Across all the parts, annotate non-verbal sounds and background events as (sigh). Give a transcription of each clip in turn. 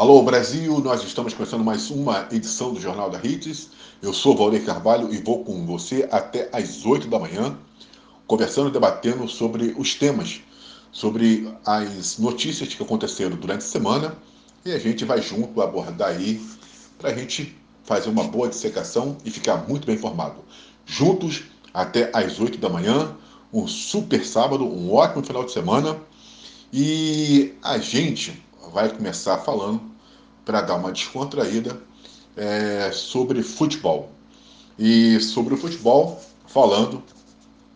Alô Brasil, nós estamos começando mais uma edição do Jornal da Hits. Eu sou Valdir Carvalho e vou com você até às 8 da manhã, conversando e debatendo sobre os temas, sobre as notícias que aconteceram durante a semana e a gente vai junto abordar aí para a gente fazer uma boa dissecação e ficar muito bem informado. Juntos até às 8 da manhã, um super sábado, um ótimo final de semana e a gente vai começar falando, para dar uma descontraída, é, sobre futebol. E sobre o futebol, falando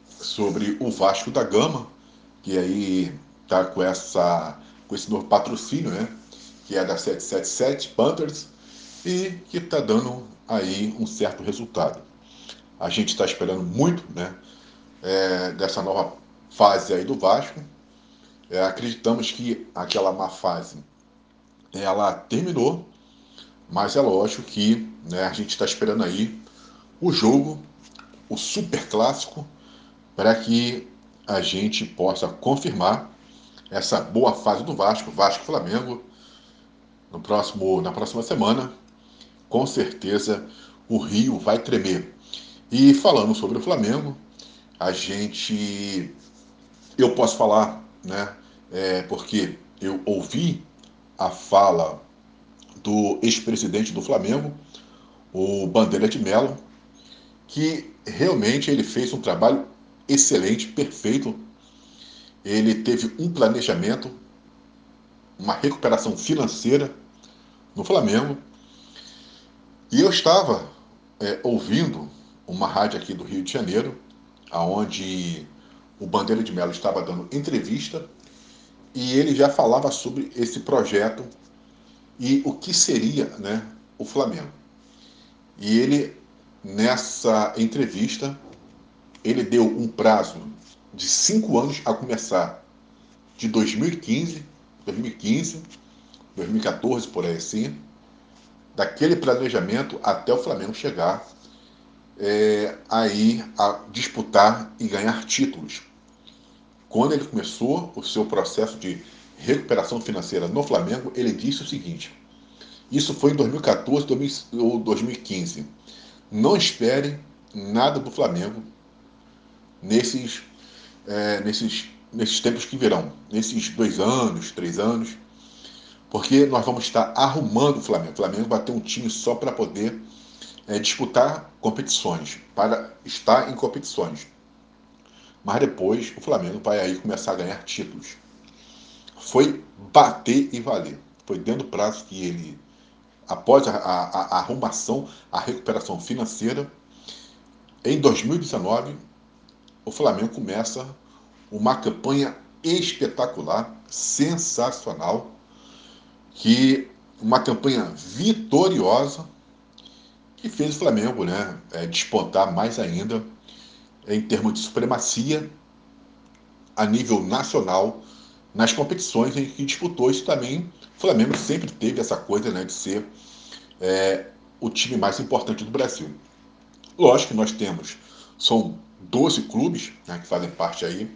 sobre o Vasco da Gama, que aí está com, essa, com esse novo patrocínio, né? que é da 777 Panthers, e que está dando aí um certo resultado. A gente está esperando muito né, é, dessa nova fase aí do Vasco. É, acreditamos que aquela má fase ela terminou, mas é lógico que né, a gente está esperando aí o jogo, o super clássico, para que a gente possa confirmar essa boa fase do Vasco, Vasco Flamengo, no próximo, na próxima semana. Com certeza o Rio vai tremer. E falando sobre o Flamengo, a gente. Eu posso falar, né? É, porque eu ouvi a fala do ex-presidente do Flamengo, o Bandeira de Mello, que realmente ele fez um trabalho excelente, perfeito. Ele teve um planejamento, uma recuperação financeira no Flamengo. E eu estava é, ouvindo uma rádio aqui do Rio de Janeiro, aonde o Bandeira de Mello estava dando entrevista e ele já falava sobre esse projeto e o que seria né, o Flamengo. E ele, nessa entrevista, ele deu um prazo de cinco anos a começar de 2015, 2015, 2014, por aí assim, daquele planejamento até o Flamengo chegar é, aí a disputar e ganhar títulos quando ele começou o seu processo de recuperação financeira no Flamengo, ele disse o seguinte: isso foi em 2014 ou 2015. Não espere nada do Flamengo nesses, é, nesses, nesses tempos que virão, nesses dois anos, três anos, porque nós vamos estar arrumando o Flamengo. O Flamengo vai ter um time só para poder é, disputar competições, para estar em competições. Mas depois o Flamengo vai aí começar a ganhar títulos. Foi bater e valer. Foi dentro do prazo que ele, após a, a, a arrumação, a recuperação financeira, em 2019, o Flamengo começa uma campanha espetacular, sensacional, que uma campanha vitoriosa que fez o Flamengo né, é, despontar mais ainda em termos de supremacia a nível nacional nas competições em que disputou. Isso também, o Flamengo sempre teve essa coisa né, de ser é, o time mais importante do Brasil. Lógico que nós temos, são 12 clubes né, que fazem parte aí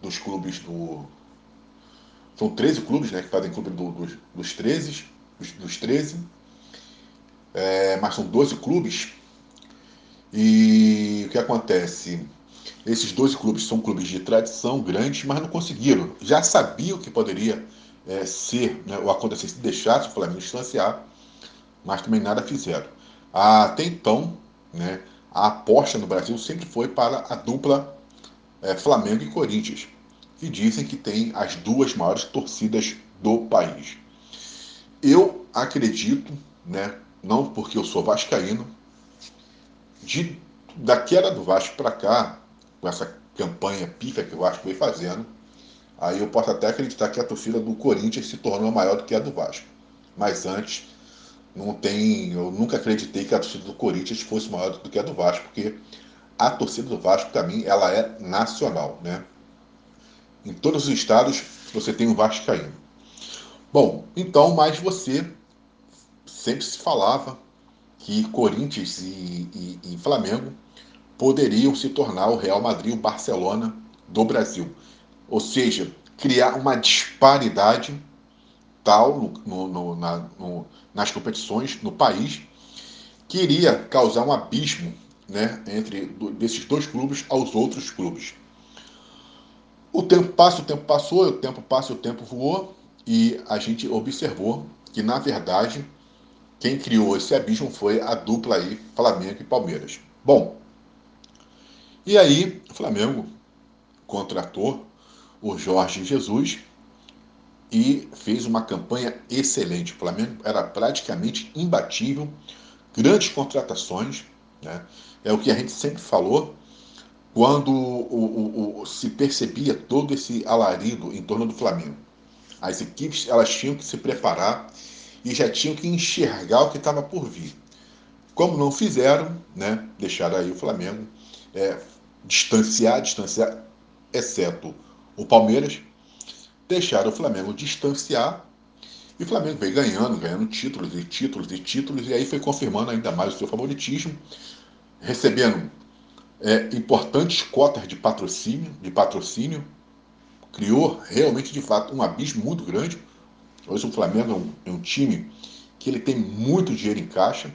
dos clubes do. São 13 clubes né, que fazem clube do, dos, dos 13, dos, dos 13. É, mas são 12 clubes e o que acontece? Esses dois clubes são clubes de tradição grandes, mas não conseguiram. Já sabiam que poderia é, ser né, o acontecer se deixasse o Flamengo distanciar, mas também nada fizeram. Até então, né, a aposta no Brasil sempre foi para a dupla é, Flamengo e Corinthians, que dizem que tem as duas maiores torcidas do país. Eu acredito, né, não porque eu sou vascaíno, de, da queda do Vasco para cá, com essa campanha pica que o Vasco vem fazendo, aí eu posso até acreditar que a torcida do Corinthians se tornou maior do que a do Vasco. Mas antes, não tem, eu nunca acreditei que a torcida do Corinthians fosse maior do que a do Vasco, porque a torcida do Vasco, para mim, ela é nacional, né? Em todos os estados você tem um Vasco caindo. Bom, então, mas você sempre se falava que Corinthians e, e, e Flamengo poderiam se tornar o Real Madrid, o Barcelona do Brasil. Ou seja, criar uma disparidade tal no, no, na, no, nas competições no país, que iria causar um abismo né, entre desses dois clubes aos outros clubes. O tempo passa, o tempo passou, o tempo passa, o tempo voou e a gente observou que, na verdade, quem criou esse abismo foi a dupla aí, Flamengo e Palmeiras. Bom, e aí o Flamengo contratou o Jorge Jesus e fez uma campanha excelente. O Flamengo era praticamente imbatível, grandes contratações, né? é o que a gente sempre falou quando o, o, o, se percebia todo esse alarido em torno do Flamengo. As equipes elas tinham que se preparar e já tinham que enxergar o que estava por vir. Como não fizeram, né, deixaram aí o Flamengo é, distanciar, distanciar, exceto o Palmeiras, deixaram o Flamengo distanciar e o Flamengo veio ganhando, ganhando títulos e títulos e títulos, e aí foi confirmando ainda mais o seu favoritismo, recebendo é, importantes cotas de patrocínio, de patrocínio, criou realmente de fato um abismo muito grande. Hoje o Flamengo é um, é um time que ele tem muito dinheiro em caixa,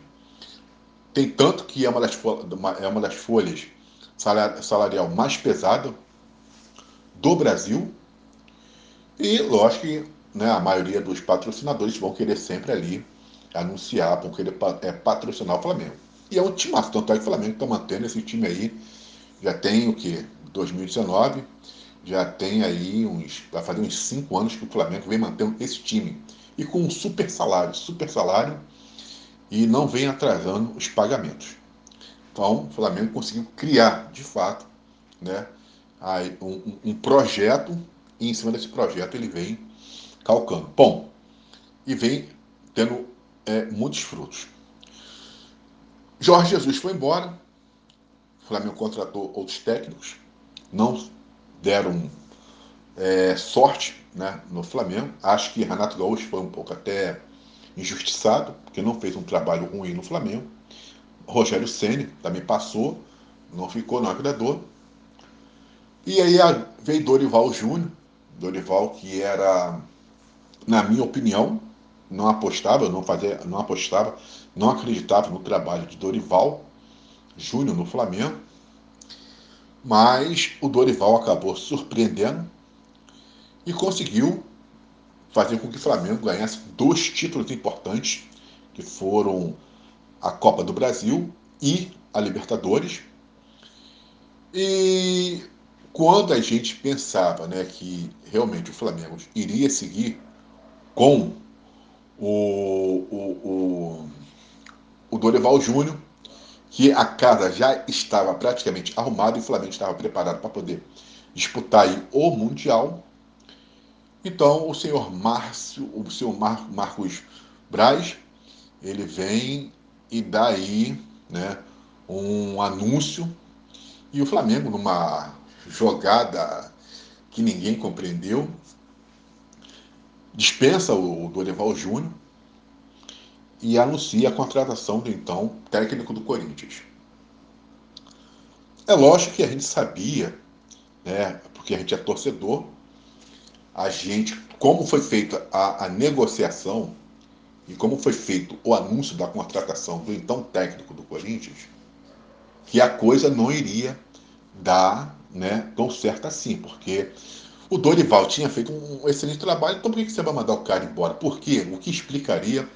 tem tanto que é uma das, é uma das folhas salarial mais pesada do Brasil. E lógico que né, a maioria dos patrocinadores vão querer sempre ali anunciar, vão querer é, patrocinar o Flamengo. E é um time, tanto é que o Flamengo está mantendo esse time aí, já tem o que? 2019, já tem aí uns. Vai fazer uns 5 anos que o Flamengo vem mantendo esse time. E com um super salário, super salário, e não vem atrasando os pagamentos. Então, o Flamengo conseguiu criar, de fato, né, um, um projeto, e em cima desse projeto ele vem calcando. Bom, e vem tendo é, muitos frutos. Jorge Jesus foi embora, o Flamengo contratou outros técnicos, não deram é, sorte né, no Flamengo. Acho que Renato Gaúcho foi um pouco até injustiçado, porque não fez um trabalho ruim no Flamengo. Rogério Ceni também passou, não ficou, não agradou. E aí veio Dorival Júnior, Dorival que era, na minha opinião, não apostava, não fazia, não apostava, não acreditava no trabalho de Dorival Júnior no Flamengo. Mas o Dorival acabou surpreendendo e conseguiu fazer com que o Flamengo ganhasse dois títulos importantes, que foram a Copa do Brasil e a Libertadores. E quando a gente pensava né, que realmente o Flamengo iria seguir com o, o, o, o Dorival Júnior, que a casa já estava praticamente arrumada e o Flamengo estava preparado para poder disputar o Mundial. Então o senhor Márcio, o senhor Mar Marcos Braz, ele vem e dá aí né, um anúncio e o Flamengo, numa jogada que ninguém compreendeu, dispensa o Dorival Júnior e anuncia a contratação do então técnico do Corinthians. É lógico que a gente sabia, né, porque a gente é torcedor, a gente, como foi feita a, a negociação e como foi feito o anúncio da contratação do então técnico do Corinthians, que a coisa não iria dar né, tão certo assim, porque o Dorival tinha feito um excelente trabalho, então por que você vai mandar o cara embora? Por quê? O que explicaria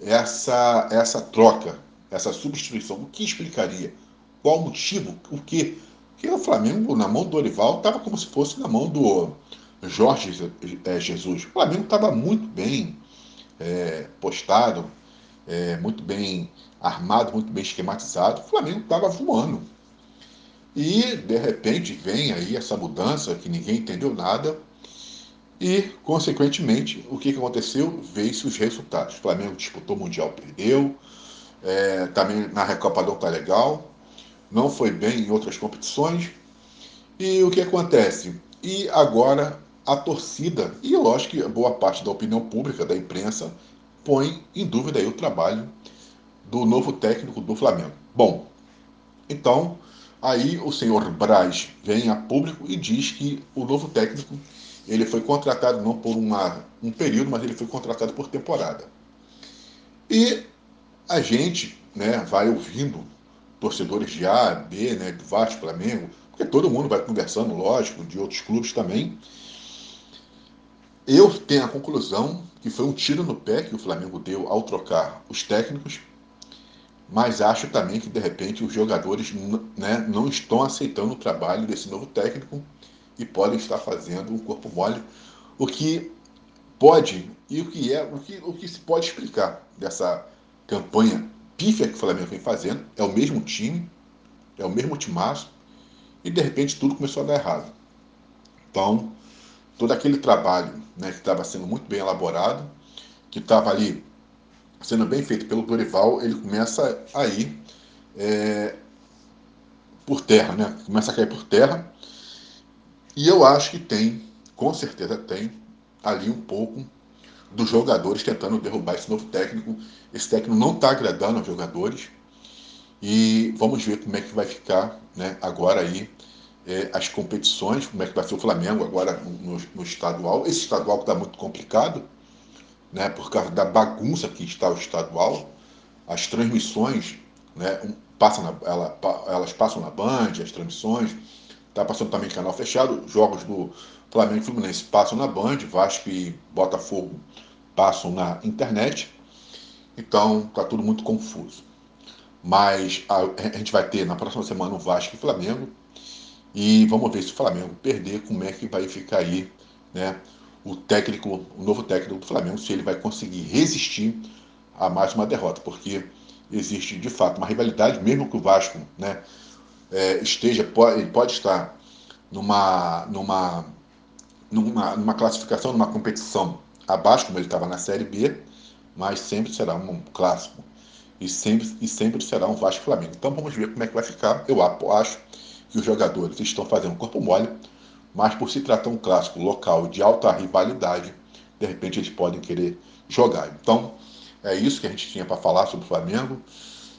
essa, essa troca, essa substituição? O que explicaria? Qual o motivo? O quê? Porque o Flamengo, na mão do Dorival, estava como se fosse na mão do Jorge é, Jesus. O Flamengo estava muito bem é, postado, é, muito bem armado, muito bem esquematizado. O Flamengo estava voando. E, de repente, vem aí essa mudança que ninguém entendeu nada. E, consequentemente, o que, que aconteceu? Veio-se os resultados. O Flamengo disputou o Mundial, perdeu. É, também na Recopa não está legal. Não foi bem em outras competições. E o que acontece? E agora a torcida, e lógico que boa parte da opinião pública, da imprensa, põe em dúvida aí o trabalho do novo técnico do Flamengo. Bom, então Aí o senhor Braz vem a público e diz que o novo técnico ele foi contratado não por uma, um período, mas ele foi contratado por temporada. E a gente né, vai ouvindo torcedores de A, B, né, do Vasco, Flamengo, porque todo mundo vai conversando, lógico, de outros clubes também. Eu tenho a conclusão que foi um tiro no pé que o Flamengo deu ao trocar os técnicos, mas acho também que de repente os jogadores né, não estão aceitando o trabalho desse novo técnico e podem estar fazendo um corpo mole, o que pode e o que é o que, o que se pode explicar dessa campanha pífia que o Flamengo vem fazendo é o mesmo time, é o mesmo timaço e de repente tudo começou a dar errado. Então todo aquele trabalho né, que estava sendo muito bem elaborado, que estava ali sendo bem feito pelo Dorival, ele começa a ir é, por terra, né? Começa a cair por terra. E eu acho que tem, com certeza tem, ali um pouco dos jogadores tentando derrubar esse novo técnico. Esse técnico não está agradando aos jogadores. E vamos ver como é que vai ficar né, agora aí é, as competições, como é que vai ser o Flamengo agora no, no estadual. Esse estadual está muito complicado, né, por causa da bagunça que está o estadual. As transmissões, né, passa na, ela, elas passam na Band, as transmissões, está passando também canal fechado, jogos do Flamengo e Fluminense passam na Band, Vasco e Botafogo passam na internet. Então está tudo muito confuso. Mas a, a, gente vai ter na próxima semana o Vasco e Flamengo. E vamos ver se o Flamengo perder, como é que vai ficar aí, né? O técnico, o novo técnico do Flamengo, se ele vai conseguir resistir a mais uma derrota, porque existe de fato uma rivalidade, mesmo que o Vasco, né, é, esteja, pode, ele pode estar numa, numa, numa, numa classificação, numa competição abaixo, como ele estava na Série B, mas sempre será um clássico e sempre, e sempre será um Vasco Flamengo. Então vamos ver como é que vai ficar. Eu acho que os jogadores estão fazendo corpo mole, mas por se tratar um clássico local de alta rivalidade, de repente eles podem querer jogar. Então, é isso que a gente tinha para falar sobre o Flamengo.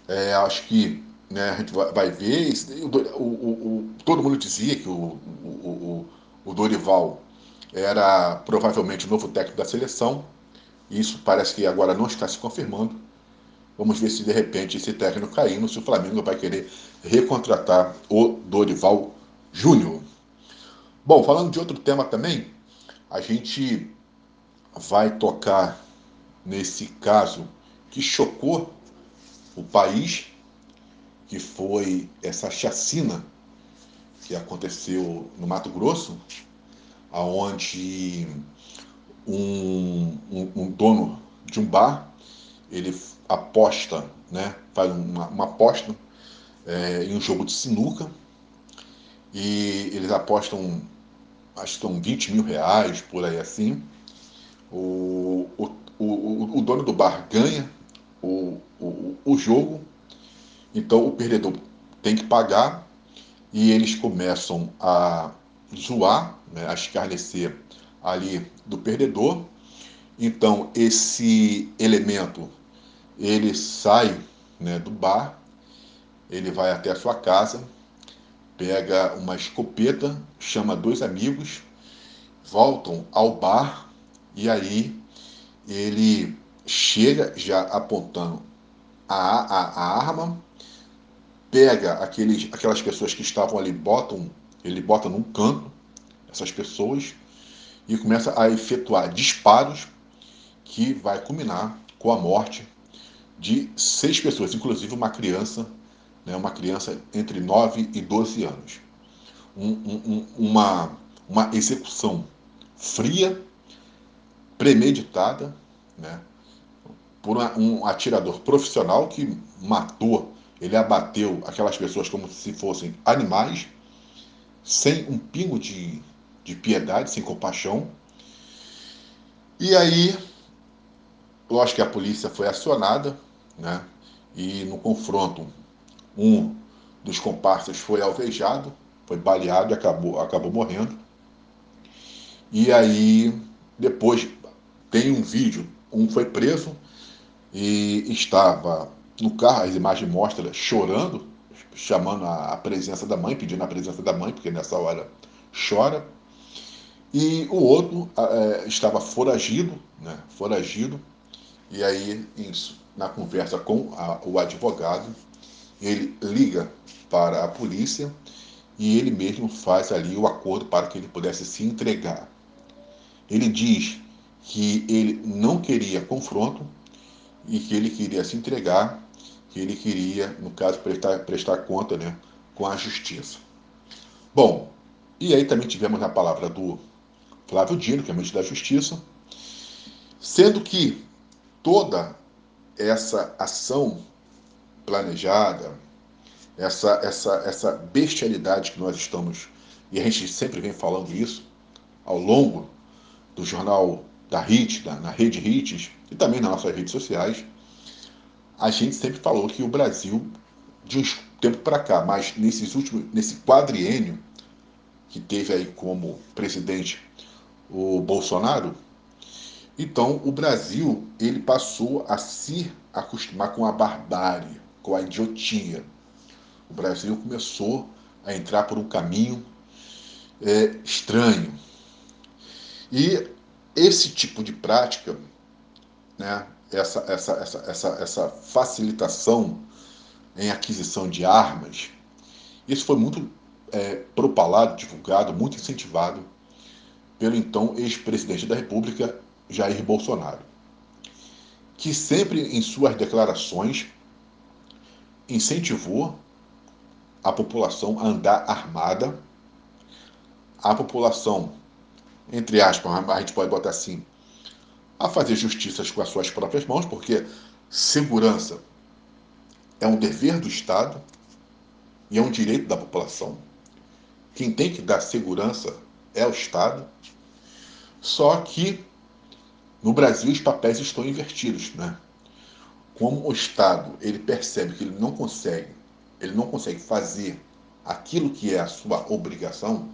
É, acho que né, a gente vai ver. O, o, o, todo mundo dizia que o, Dorival era provavelmente o novo técnico da seleção. Isso parece que agora não está se confirmando. Vamos ver se de repente esse técnico caindo, se o Flamengo vai querer recontratar o Dorival Júnior. Bom, falando de outro tema também, a gente vai tocar nesse caso que chocou o país, que foi essa chacina que aconteceu no Mato Grosso, aonde um, um, um dono de um bar ele aposta, né, faz uma, uma aposta é, em um jogo de sinuca e eles apostam, acho que são 20 mil reais, por aí assim. O, o, o, o dono do bar ganha o, o, o jogo, então o perdedor tem que pagar e eles começam a zoar, né, a escarnecer ali do perdedor. Então esse elemento ele sai né, do bar, ele vai até a sua casa, pega uma escopeta, chama dois amigos, voltam ao bar e aí ele chega já apontando a, a, a arma, pega aqueles, aquelas pessoas que estavam ali, botam, ele bota num canto essas pessoas e começa a efetuar disparos que vai culminar com a morte de seis pessoas, inclusive uma criança, né, uma criança entre 9 e 12 anos. Um, um, uma, uma execução fria, premeditada, né, por uma, um atirador profissional que matou, ele abateu aquelas pessoas como se fossem animais, sem um pingo de, de piedade, sem compaixão. E aí, lógico que a polícia foi acionada, né? E no confronto, um dos comparsas foi alvejado, foi baleado e acabou, acabou morrendo. E aí, depois, tem um vídeo, um foi preso e estava no carro, as imagens mostram chorando, chamando a, presença da mãe, pedindo a presença da mãe, porque nessa hora chora. E o outro é, estava foragido, né, foragido, e aí, isso, na conversa com a, o advogado, ele liga para a polícia e ele mesmo faz ali o acordo para que ele pudesse se entregar. Ele diz que ele não queria confronto e que ele queria se entregar, que ele queria, no caso, prestar, prestar conta né, com a justiça. Bom, e aí também tivemos a palavra do Flávio Dino, que é ministro da Justiça, sendo que toda essa ação planejada, essa, essa, essa bestialidade que nós estamos, e a gente sempre vem falando isso ao longo do jornal da HIT, da, na rede HITs e também nas nossas redes sociais, a gente sempre falou que o Brasil, de um tempo para cá, mas nesses últimos, nesse quadriênio que teve aí como presidente o Bolsonaro, então o Brasil ele passou a se acostumar com a barbárie, com a idiotia. O Brasil começou a entrar por um caminho é, estranho. E esse tipo de prática, né, essa, essa, essa, essa, essa facilitação em aquisição de armas, isso foi muito é, propalado, divulgado, muito incentivado pelo então ex-presidente da República, Jair Bolsonaro, que sempre em suas declarações incentivou a população a andar armada, a população entre aspas, a gente pode botar assim, a fazer justiças com as suas próprias mãos, porque segurança é um dever do Estado e é um direito da população. Quem tem que dar segurança é o Estado. Só que no Brasil os papéis estão invertidos, né? Como o Estado ele percebe que ele não consegue, ele não consegue fazer aquilo que é a sua obrigação,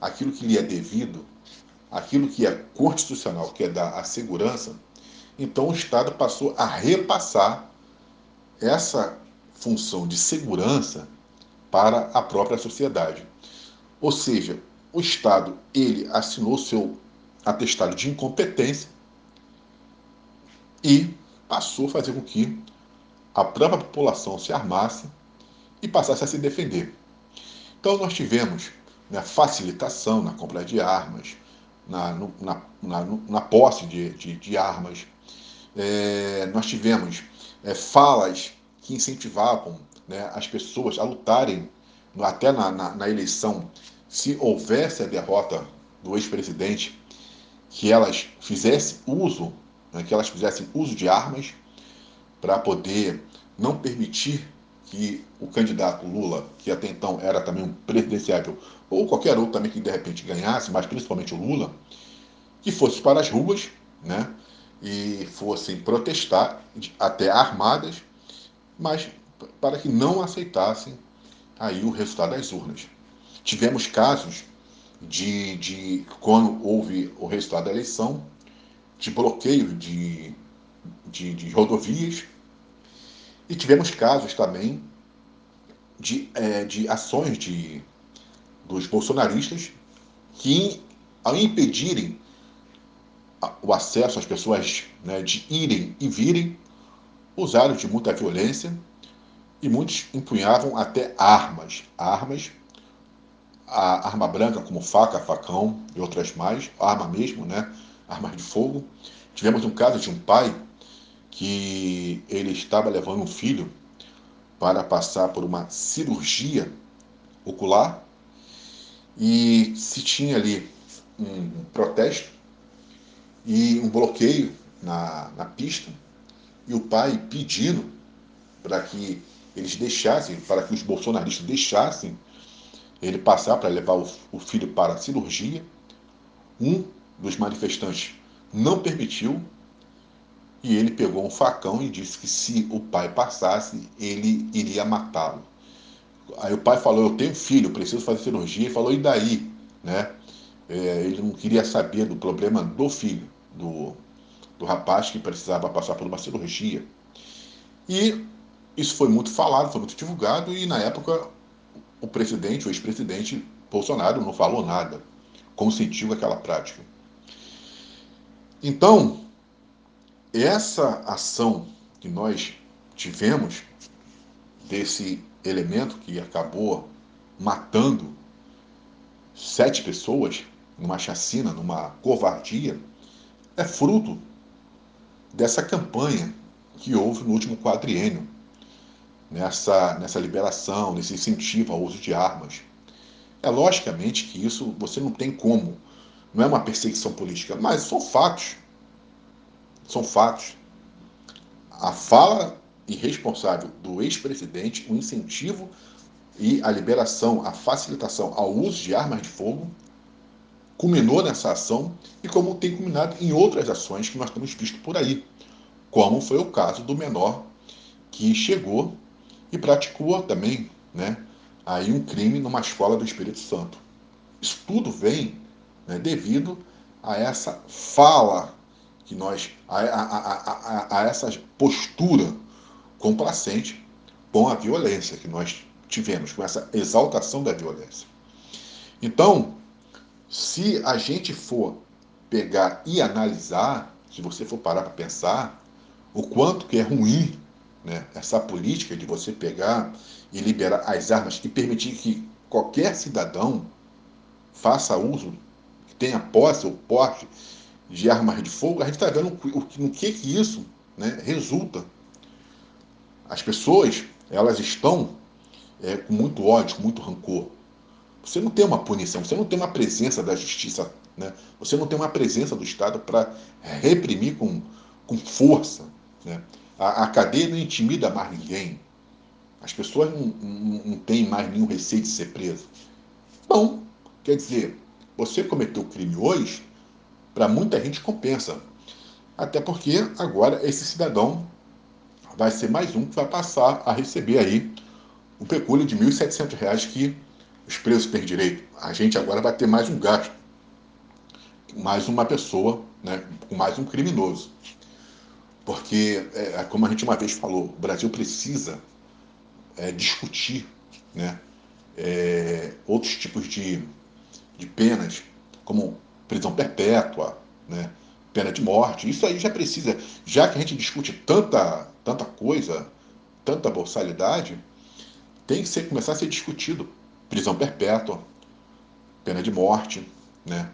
aquilo que lhe é devido, aquilo que é constitucional, que é dar a segurança, então o Estado passou a repassar essa função de segurança para a própria sociedade. Ou seja, o Estado ele assinou seu atestado de incompetência e passou a fazer com que a própria população se armasse e passasse a se defender. Então nós tivemos né, facilitação na compra de armas, na, na, na, na posse de, de, de armas. É, nós tivemos é, falas que incentivavam né, as pessoas a lutarem, até na, na, na eleição, se houvesse a derrota do ex-presidente, que elas fizessem uso, né, que elas fizessem uso de armas para poder não permitir que o candidato Lula, que até então era também um presidenciável, ou qualquer outro também que de repente ganhasse, mas principalmente o Lula, que fosse para as ruas, né, e fossem protestar, até armadas, mas para que não aceitassem aí o resultado das urnas. Tivemos casos de, de quando houve o resultado da eleição, de bloqueio de, de, de rodovias, e tivemos casos também de, é, de ações de, dos bolsonaristas que, ao impedirem o acesso às pessoas né, de irem e virem, usaram de muita violência e muitos empunhavam até armas, armas, a arma branca como faca, facão e outras mais, arma mesmo, né, armas de fogo. Tivemos um caso de um pai que ele estava levando um filho para passar por uma cirurgia ocular e se tinha ali um protesto e um bloqueio na, na pista e o pai pedindo para que eles deixassem, para que os bolsonaristas deixassem ele passar para levar o, o filho para a cirurgia. Um dos manifestantes não permitiu e ele pegou um facão e disse que se o pai passasse, ele iria matá-lo. Aí o pai falou: Eu tenho filho, preciso fazer cirurgia. Ele falou: E daí? Né? É, ele não queria saber do problema do filho, do, do rapaz que precisava passar por uma cirurgia. E isso foi muito falado, foi muito divulgado, e na época o presidente, o ex-presidente Bolsonaro, não falou nada. consentiu aquela prática. Então, essa ação que nós tivemos desse elemento que acabou matando sete pessoas numa chacina, numa covardia, é fruto dessa campanha que houve no último quadriênio, nessa, nessa liberação, nesse incentivo ao uso de armas. É logicamente que isso você não tem como, não é uma perseguição política, mas são fatos. São fatos. A fala irresponsável do ex-presidente, o incentivo e a liberação, a facilitação ao uso de armas de fogo, culminou nessa ação e como tem culminado em outras ações que nós temos visto por aí, como foi o caso do menor que chegou e praticou também, né, aí um crime numa escola do Espírito Santo. Isso tudo vem né, devido a essa fala que nós, a, a, a, a, essa postura complacente com a violência que nós tivemos, com essa exaltação da violência. Então, se a gente for pegar e analisar, se você for parar para pensar, o quanto que é ruim né, essa política de você pegar e liberar as armas e permitir que qualquer cidadão faça uso, tenha posse ou porte de armas de fogo, a gente está vendo o, no que, que isso né, resulta. As pessoas, elas estão é, com muito ódio, com muito rancor. Você não tem uma punição, você não tem uma presença da justiça, né? você não tem uma presença do Estado para reprimir com, com força. Né? A, a, cadeia não intimida mais ninguém. As pessoas não, não, não têm mais nenhum receio de ser preso. Bom, quer dizer, você cometeu crime hoje, para muita gente compensa. Até porque agora esse cidadão vai ser mais um que vai passar a receber aí o pecúlio de R$ 1.700 que os presos têm direito. A gente agora vai ter mais um gasto, mais uma pessoa, né, mais um criminoso. Porque, é, como a gente uma vez falou, o Brasil precisa é, discutir né, é, outros tipos de, de penas, como prisão perpétua, né, pena de morte. Isso aí já precisa, já que a gente discute tanta, tanta coisa, tanta borsalidade, tem que ser, começar a ser discutido prisão perpétua, pena de morte, né?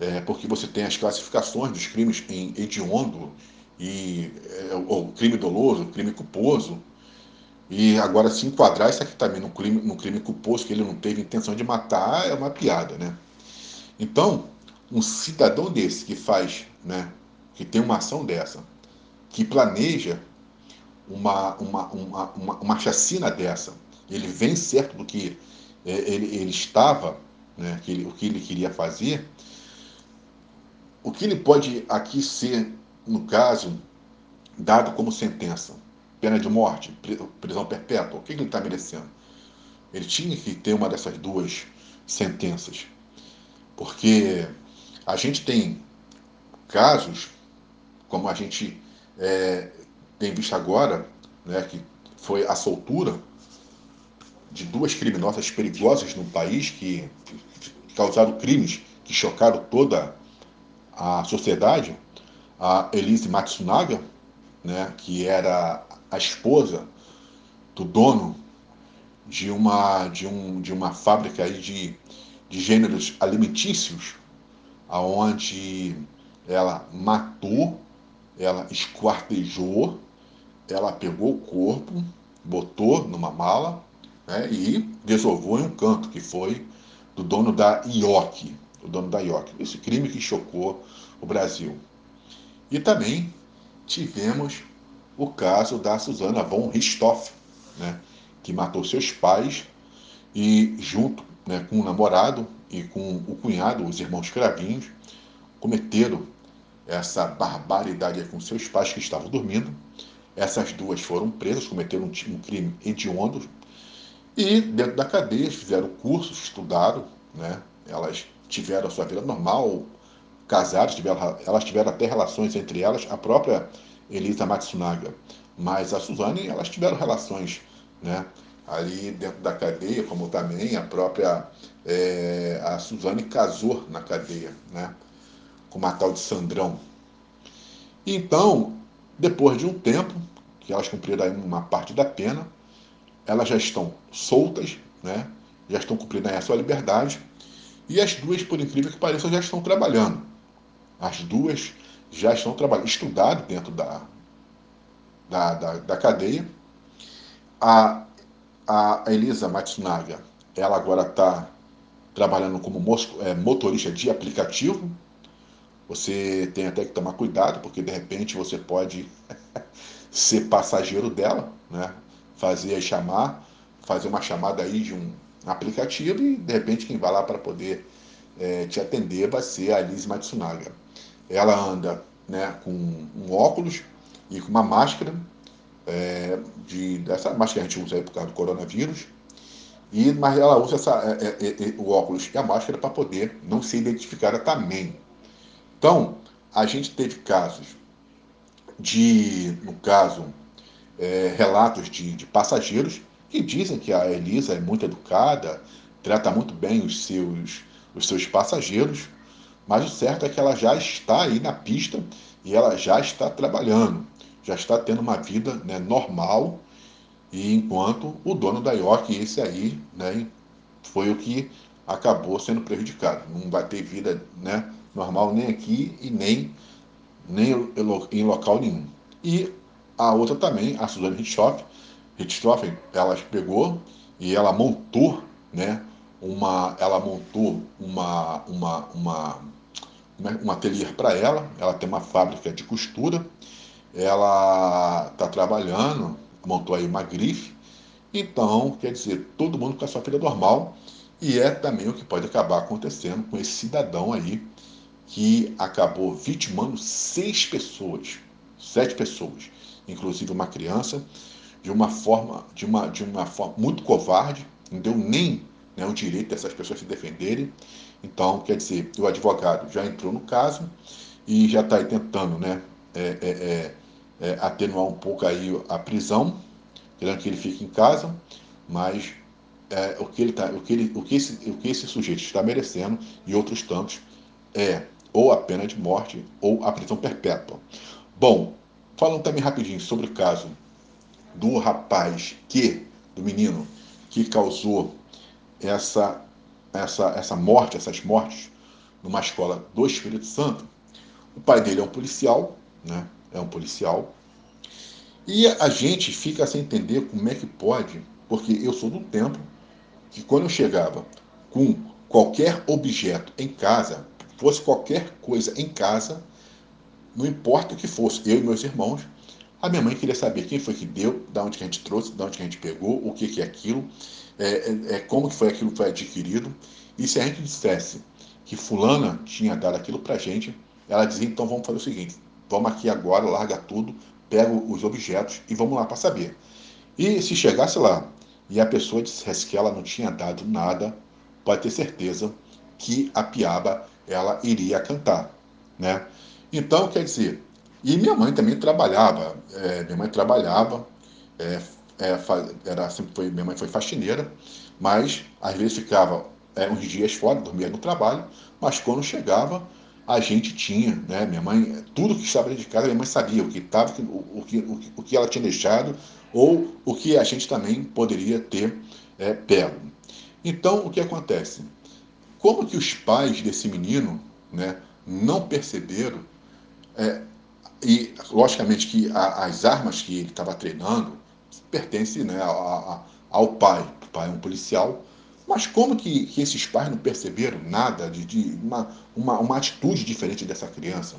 É, porque você tem as classificações dos crimes em hediondo e é, o crime doloso, crime culposo. E agora se enquadrar isso aqui também no crime, no crime culposo que ele não teve intenção de matar é uma piada, né? Então, um cidadão desse que faz, né, que tem uma ação dessa, que planeja uma, uma, uma, uma, uma chacina dessa, ele vem certo do que é, ele, ele estava, né, que ele, o que ele queria fazer, o que ele pode aqui ser, no caso, dado como sentença? Pena de morte, prisão perpétua, o que ele está merecendo? Ele tinha que ter uma dessas duas sentenças, porque a gente tem casos, como a gente é, tem visto agora, né, que foi a soltura de duas criminosas perigosas no país que causaram crimes que chocaram toda a sociedade, a Elise Matsunaga, né, que era a esposa do dono de uma, de um, de uma fábrica aí de, de gêneros alimentícios, aonde ela matou, ela esquartejou, ela pegou o corpo, botou numa mala né, e desovou em um canto, que foi do dono da IOC, o dono da IOC, esse crime que chocou o Brasil. E também tivemos o caso da Susana von Richthofen, né, que matou seus pais e, junto né, com o namorado e com o cunhado, os irmãos Cravinhos, cometeram essa barbaridade com seus pais que estavam dormindo. Essas duas foram presas, cometeram um crime hediondo, e dentro da cadeia fizeram cursos, estudaram, né? elas tiveram a sua vida normal, casadas, tiveram, elas tiveram até relações entre elas, a própria Elisa Matsunaga, mas a Suzane, elas tiveram relações né? Ali dentro da cadeia, como também a própria é, a Suzane casou na cadeia, né? Com uma tal de Sandrão. Então, depois de um tempo, que elas cumpriram aí uma parte da pena, elas já estão soltas, né? Já estão cumprindo aí a sua liberdade. E as duas, por incrível que pareça, já estão trabalhando. As duas já estão trabalhando, estudado dentro da, da, da, da cadeia. A, a Elisa Matsunaga, ela agora está trabalhando como é, motorista de aplicativo. Você tem até que tomar cuidado, porque de repente você pode (laughs) ser passageiro dela, né? fazer chamar, fazer uma chamada aí de um aplicativo e de repente quem vai lá para poder é, te atender vai ser a Liz Matsunaga. Ela anda né, com um óculos e com uma máscara, é, de, dessa máscara que a gente usa aí por causa do coronavírus, e, mas ela usa essa, é, é, é, é o óculos e a máscara para poder não ser identificada também. Então, a gente teve casos de, no caso, é, relatos de, de, passageiros que dizem que a Elisa é muito educada, trata muito bem os seus, os seus passageiros, mas o certo é que ela já está aí na pista e ela já está trabalhando, já está tendo uma vida né, normal, e enquanto o dono da IOC, esse aí, né, foi o que acabou sendo prejudicado. Não vai ter vida né, normal nem aqui e nem, nem em local nenhum. E a outra também, a Suzane Richthofen, Richthofen, ela pegou e ela montou, né, uma, ela montou uma, uma, uma, um ateliê para ela, ela tem uma fábrica de costura, ela está trabalhando, montou aí uma grife, então, quer dizer, todo mundo com a sua vida normal, e é também o que pode acabar acontecendo com esse cidadão aí, que acabou vitimando seis pessoas, sete pessoas, inclusive uma criança, de uma forma, de uma, de uma forma muito covarde, não deu nem né, o direito dessas pessoas se defenderem. Então, quer dizer, o advogado já entrou no caso e já está tentando né, é, é, é, é, atenuar um pouco aí a prisão, querendo que ele fique em casa, mas é, o, que ele tá, o, que ele, o, que esse, o que esse sujeito está merecendo e outros tantos é ou a pena de morte ou a prisão perpétua. Bom, falando também rapidinho sobre o caso do rapaz que, do menino, que causou essa, essa, essa morte, essas mortes numa escola do Espírito Santo. O pai dele é um policial, né? É um policial. E a gente fica sem entender como é que pode, porque eu sou do tempo que quando eu chegava com qualquer objeto em casa, fosse qualquer coisa em casa, não importa o que fosse, eu e meus irmãos, a minha mãe queria saber quem foi que deu, da onde que a gente trouxe, da onde que a gente pegou, o que, que é aquilo, é, é, é como que foi aquilo que foi adquirido. E se a gente dissesse que fulana tinha dado aquilo pra gente, ela dizia, então vamos fazer o seguinte, vamos aqui agora, larga tudo, pega os objetos e vamos lá para saber. E se chegasse lá e a pessoa dissesse que ela não tinha dado nada, pode ter certeza que a piaba ela iria cantar, né? Então, quer dizer, e minha mãe também trabalhava, é, minha mãe trabalhava, é, é, era, sempre foi, minha mãe foi faxineira, mas às vezes ficava é, uns dias fora, dormia no trabalho, mas quando chegava, a gente tinha, né? Minha mãe, tudo que estava de casa, minha mãe sabia o que estava, o, o, que, o, o que ela tinha deixado, ou o que a gente também poderia ter é, pego. Então, o que acontece? Como que os pais desse menino né, não perceberam é, e, logicamente, que a, as armas que ele estava treinando pertencem né, a, a, ao pai. O pai é um policial. Mas como que, que esses pais não perceberam nada de, de uma, uma, uma, atitude diferente dessa criança?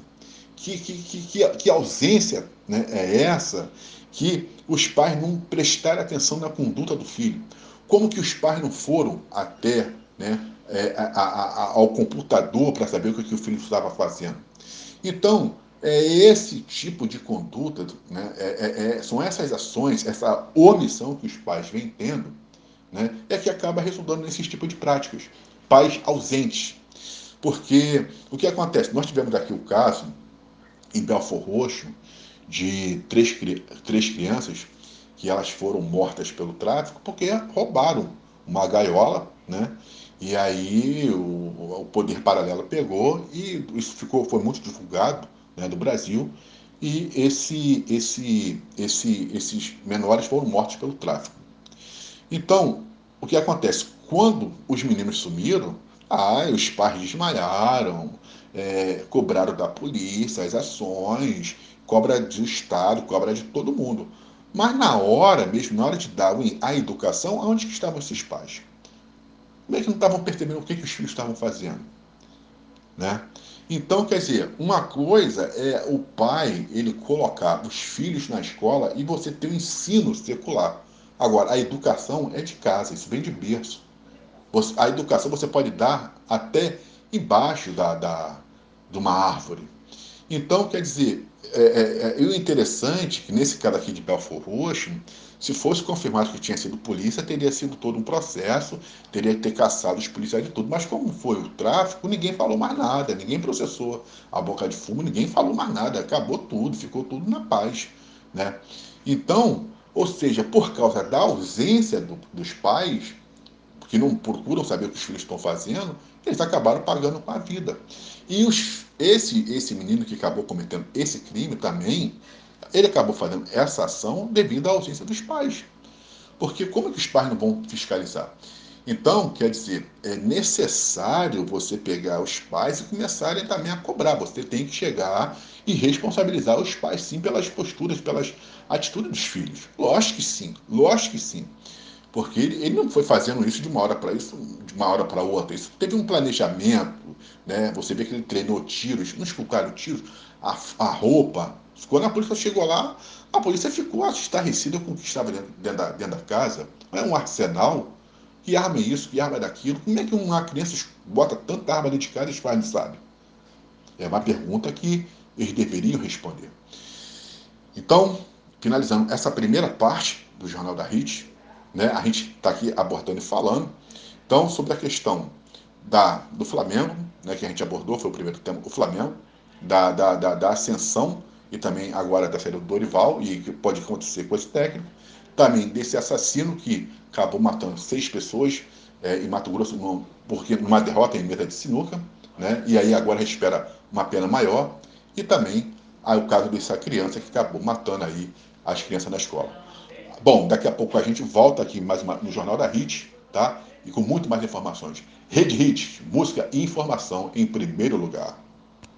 Que, que, que, que ausência né, é essa que os pais não prestaram atenção na conduta do filho? Como que os pais não foram até né, é, a, a, ao computador para saber o que, que o filho estava fazendo? Então, é esse tipo de conduta, né, é, é, é, são essas ações, essa omissão que os pais vêm tendo, né, é que acaba resultando nesses tipos de práticas. Pais ausentes. Porque o que acontece? Nós tivemos aqui o caso, em Belfor Roxo, de três, três crianças que elas foram mortas pelo tráfico porque roubaram uma gaiola, né? E aí o, o poder paralelo pegou e isso ficou foi muito divulgado né, do Brasil e esse, esse, esse, esses menores foram mortos pelo tráfico. Então, o que acontece? Quando os meninos sumiram, ah, os pais desmaiaram, é, cobraram da polícia as ações, cobra do Estado, cobra de todo mundo. Mas na hora mesmo, na hora de dar a educação, aonde que estavam esses pais? Como é que não estavam percebendo o que, que os filhos estavam fazendo? Né? Então, quer dizer, uma coisa é o pai ele colocar os filhos na escola e você ter o um ensino secular. Agora, a educação é de casa, isso vem de berço. A educação você pode dar até embaixo da, da, de uma árvore. Então, quer dizer, é, é, é, o interessante é que nesse caso aqui de Belfort Roxo, se fosse confirmado que tinha sido polícia, teria sido todo um processo, teria que ter caçado os policiais de tudo. Mas como foi o tráfico, ninguém falou mais nada, ninguém processou a boca de fumo, ninguém falou mais nada, acabou tudo, ficou tudo na paz. Né? Então, ou seja, por causa da ausência do, dos pais, que não procuram saber o que os filhos estão fazendo, eles acabaram pagando com a vida. E os, esse, esse menino que acabou cometendo esse crime também, ele acabou fazendo essa ação devido à ausência dos pais. Porque como é que os pais não vão fiscalizar? Então, quer dizer, é necessário você pegar os pais e começarem também a cobrar. Você tem que chegar e responsabilizar os pais, sim, pelas posturas, pelas atitudes dos filhos. Lógico que sim, lógico que sim. Porque ele, ele não foi fazendo isso de uma hora para isso, de uma hora para outra. Isso teve um planejamento, né? Você vê que ele treinou tiros, não escutaram tiros, a, a roupa. Quando a polícia chegou lá, a polícia ficou estarrecida com o que estava dentro, dentro, da, dentro da casa. É um arsenal. Que arma é isso? Que arma é daquilo? Como é que uma criança bota tanta arma dentro de casa e os sabem? É uma pergunta que eles deveriam responder. Então, finalizando essa primeira parte do Jornal da RIT, né, a gente está aqui abordando e falando. Então, sobre a questão da, do Flamengo, né, que a gente abordou, foi o primeiro tema, o Flamengo, da, da, da, da ascensão e também agora da saída do Dorival, e que pode acontecer com esse técnico. Também desse assassino que acabou matando seis pessoas é, em Mato Grosso, no, porque numa derrota em mesa de sinuca, né, e aí agora a gente espera uma pena maior. E também aí, o caso dessa criança que acabou matando aí as crianças na escola. Bom, daqui a pouco a gente volta aqui mais uma, no Jornal da Hit, tá? E com muito mais informações. Rede Hit, música e informação em primeiro lugar.